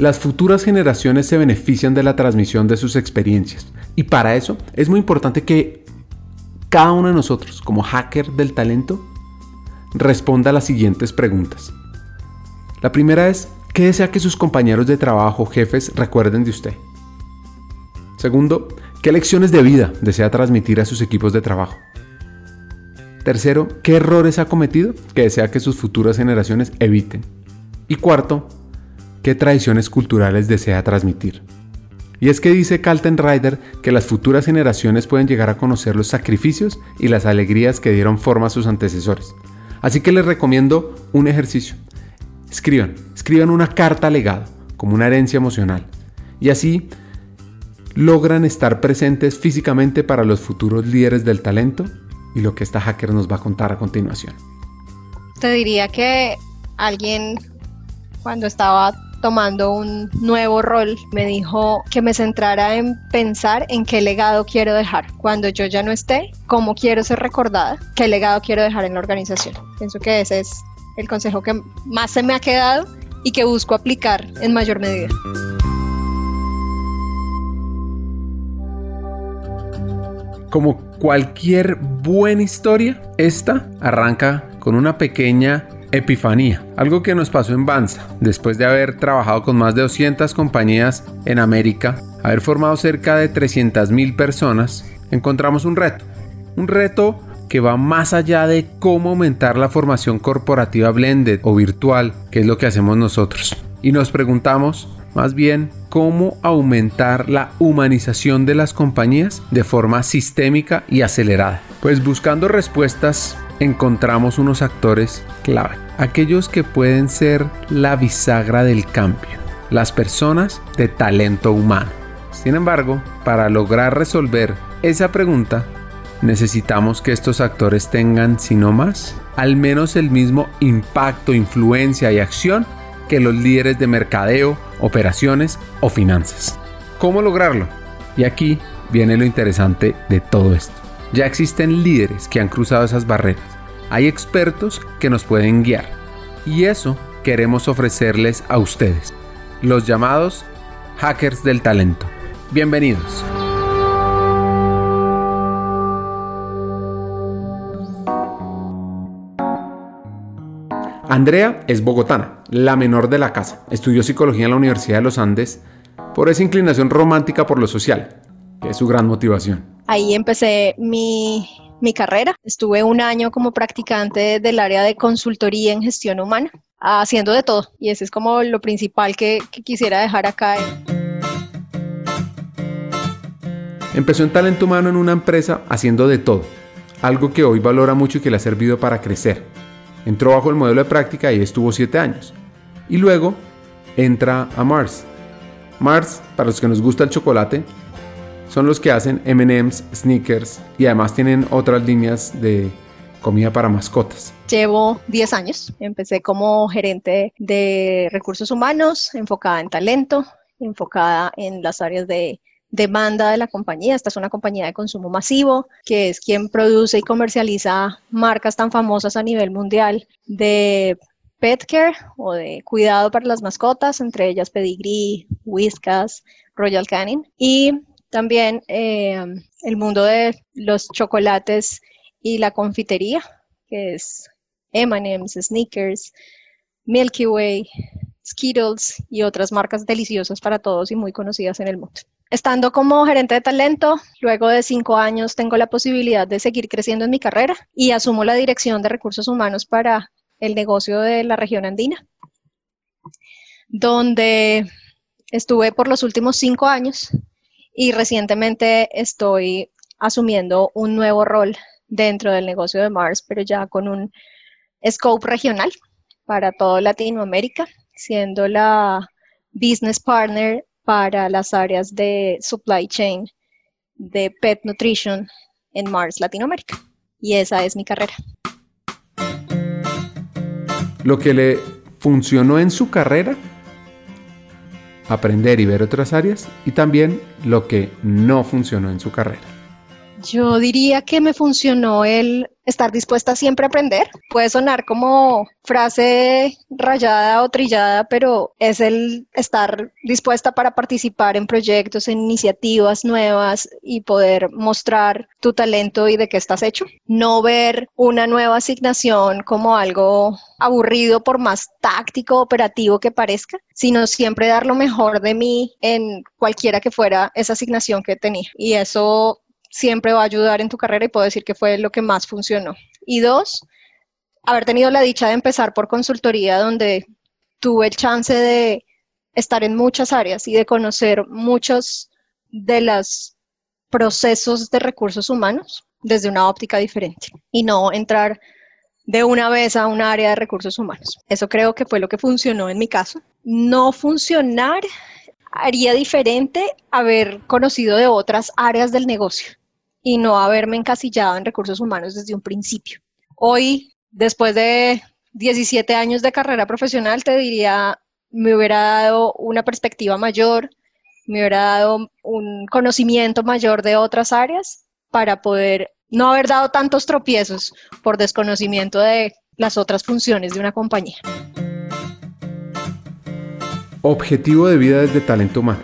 Las futuras generaciones se benefician de la transmisión de sus experiencias y para eso es muy importante que cada uno de nosotros, como hacker del talento, responda a las siguientes preguntas. La primera es, ¿qué desea que sus compañeros de trabajo jefes recuerden de usted? Segundo, ¿qué lecciones de vida desea transmitir a sus equipos de trabajo? Tercero, ¿qué errores ha cometido que desea que sus futuras generaciones eviten? Y cuarto, ¿qué tradiciones culturales desea transmitir? Y es que dice Calten Rider que las futuras generaciones pueden llegar a conocer los sacrificios y las alegrías que dieron forma a sus antecesores. Así que les recomiendo un ejercicio. Escriban, escriban una carta legado, como una herencia emocional. Y así logran estar presentes físicamente para los futuros líderes del talento y lo que esta hacker nos va a contar a continuación. Te diría que alguien cuando estaba tomando un nuevo rol, me dijo que me centrara en pensar en qué legado quiero dejar. Cuando yo ya no esté, cómo quiero ser recordada, qué legado quiero dejar en la organización. Pienso que ese es el consejo que más se me ha quedado y que busco aplicar en mayor medida. Como cualquier buena historia, esta arranca con una pequeña epifanía, algo que nos pasó en Banza, después de haber trabajado con más de 200 compañías en América, haber formado cerca de 300.000 personas, encontramos un reto, un reto que va más allá de cómo aumentar la formación corporativa blended o virtual, que es lo que hacemos nosotros. Y nos preguntamos, más bien, cómo aumentar la humanización de las compañías de forma sistémica y acelerada. Pues buscando respuestas encontramos unos actores clave, aquellos que pueden ser la bisagra del cambio, las personas de talento humano. Sin embargo, para lograr resolver esa pregunta, necesitamos que estos actores tengan, si no más, al menos el mismo impacto, influencia y acción que los líderes de mercadeo, operaciones o finanzas. ¿Cómo lograrlo? Y aquí viene lo interesante de todo esto. Ya existen líderes que han cruzado esas barreras. Hay expertos que nos pueden guiar. Y eso queremos ofrecerles a ustedes, los llamados hackers del talento. Bienvenidos. Andrea es bogotana, la menor de la casa. Estudió psicología en la Universidad de los Andes por esa inclinación romántica por lo social, que es su gran motivación. Ahí empecé mi, carrera. Estuve un año como practicante del área de consultoría en gestión humana, haciendo de todo. Y ese es como lo principal que, que quisiera dejar acá. Empezó en talento humano en una empresa haciendo de todo, algo que hoy valora mucho y que le ha servido para crecer. Entró bajo el modelo de práctica y estuvo 7 años. Y luego entra a Mars. Mars, para los que nos gusta el chocolate, son los que hacen MMs, sneakers y además tienen otras líneas de comida para mascotas. Llevo 10 años. Empecé como gerente de recursos humanos, enfocada en talento, enfocada en las áreas de demanda de la compañía. Esta es una compañía de consumo masivo, que es quien produce y comercializa marcas tan famosas a nivel mundial de pet care o de cuidado para las mascotas, entre ellas Pedigree, Whiskas, Royal Canin. Y también eh, el mundo de los chocolates y la confitería, que es M&M's, Snickers, Milky Way, Skittles y otras marcas deliciosas para todos y muy conocidas en el mundo. Estando como gerente de talento, luego de cinco años tengo la posibilidad de seguir creciendo en mi carrera y asumo la dirección de recursos humanos para el negocio de la región andina, donde estuve por los últimos cinco años y recientemente estoy asumiendo un nuevo rol dentro del negocio de Mars, pero ya con un scope regional para toda Latinoamérica, siendo la business partner para las áreas de supply chain de pet nutrition en Mars Latinoamérica. Y esa es mi carrera. Lo que le funcionó en su carrera, aprender y ver otras áreas, y también lo que no funcionó en su carrera. Yo diría que me funcionó el estar dispuesta siempre a aprender. Puede sonar como frase rayada o trillada, pero es el estar dispuesta para participar en proyectos, en iniciativas nuevas y poder mostrar tu talento y de qué estás hecho. No ver una nueva asignación como algo aburrido por más táctico, operativo que parezca, sino siempre dar lo mejor de mí en cualquiera que fuera esa asignación que tenía. Y eso siempre va a ayudar en tu carrera y puedo decir que fue lo que más funcionó. Y dos, haber tenido la dicha de empezar por consultoría donde tuve el chance de estar en muchas áreas y de conocer muchos de los procesos de recursos humanos desde una óptica diferente y no entrar de una vez a un área de recursos humanos. Eso creo que fue lo que funcionó en mi caso. No funcionar haría diferente haber conocido de otras áreas del negocio y no haberme encasillado en recursos humanos desde un principio. Hoy, después de 17 años de carrera profesional, te diría, me hubiera dado una perspectiva mayor, me hubiera dado un conocimiento mayor de otras áreas para poder no haber dado tantos tropiezos por desconocimiento de las otras funciones de una compañía. Objetivo de vida desde talento humano.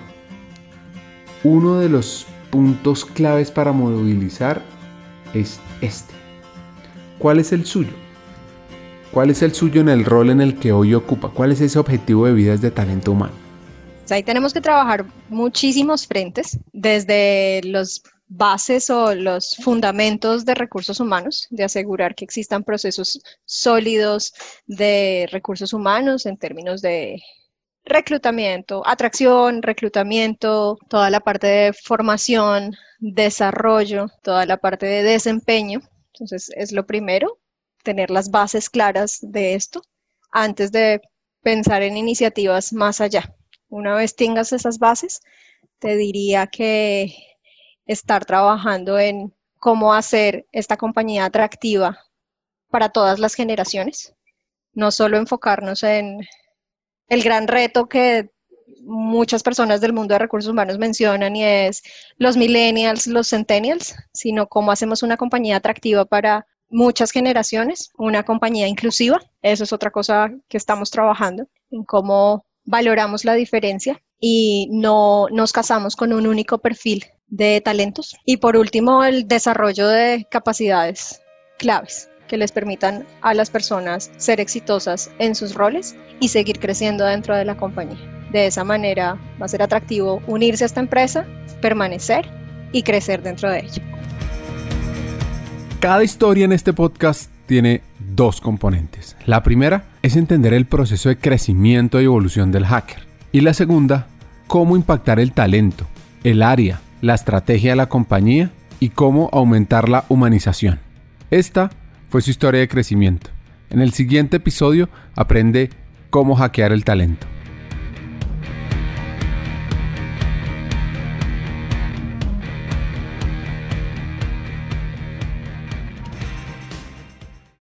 Uno de los puntos claves para movilizar es este. ¿Cuál es el suyo? ¿Cuál es el suyo en el rol en el que hoy ocupa? ¿Cuál es ese objetivo de vida de talento humano? Ahí tenemos que trabajar muchísimos frentes, desde los bases o los fundamentos de recursos humanos, de asegurar que existan procesos sólidos de recursos humanos en términos de reclutamiento, atracción, reclutamiento, toda la parte de formación, desarrollo, toda la parte de desempeño. Entonces, es lo primero, tener las bases claras de esto antes de pensar en iniciativas más allá. Una vez tengas esas bases, te diría que estar trabajando en cómo hacer esta compañía atractiva para todas las generaciones, no solo enfocarnos en el gran reto que muchas personas del mundo de recursos humanos mencionan y es los millennials, los centennials, sino cómo hacemos una compañía atractiva para muchas generaciones, una compañía inclusiva. Eso es otra cosa que estamos trabajando, en cómo valoramos la diferencia y no nos casamos con un único perfil de talentos. Y por último, el desarrollo de capacidades claves que les permitan a las personas ser exitosas en sus roles y seguir creciendo dentro de la compañía. De esa manera va a ser atractivo unirse a esta empresa, permanecer y crecer dentro de ella. Cada historia en este podcast tiene dos componentes. La primera es entender el proceso de crecimiento y evolución del hacker. Y la segunda, cómo impactar el talento, el área, la estrategia de la compañía y cómo aumentar la humanización. Esta fue su historia de crecimiento. En el siguiente episodio aprende cómo hackear el talento.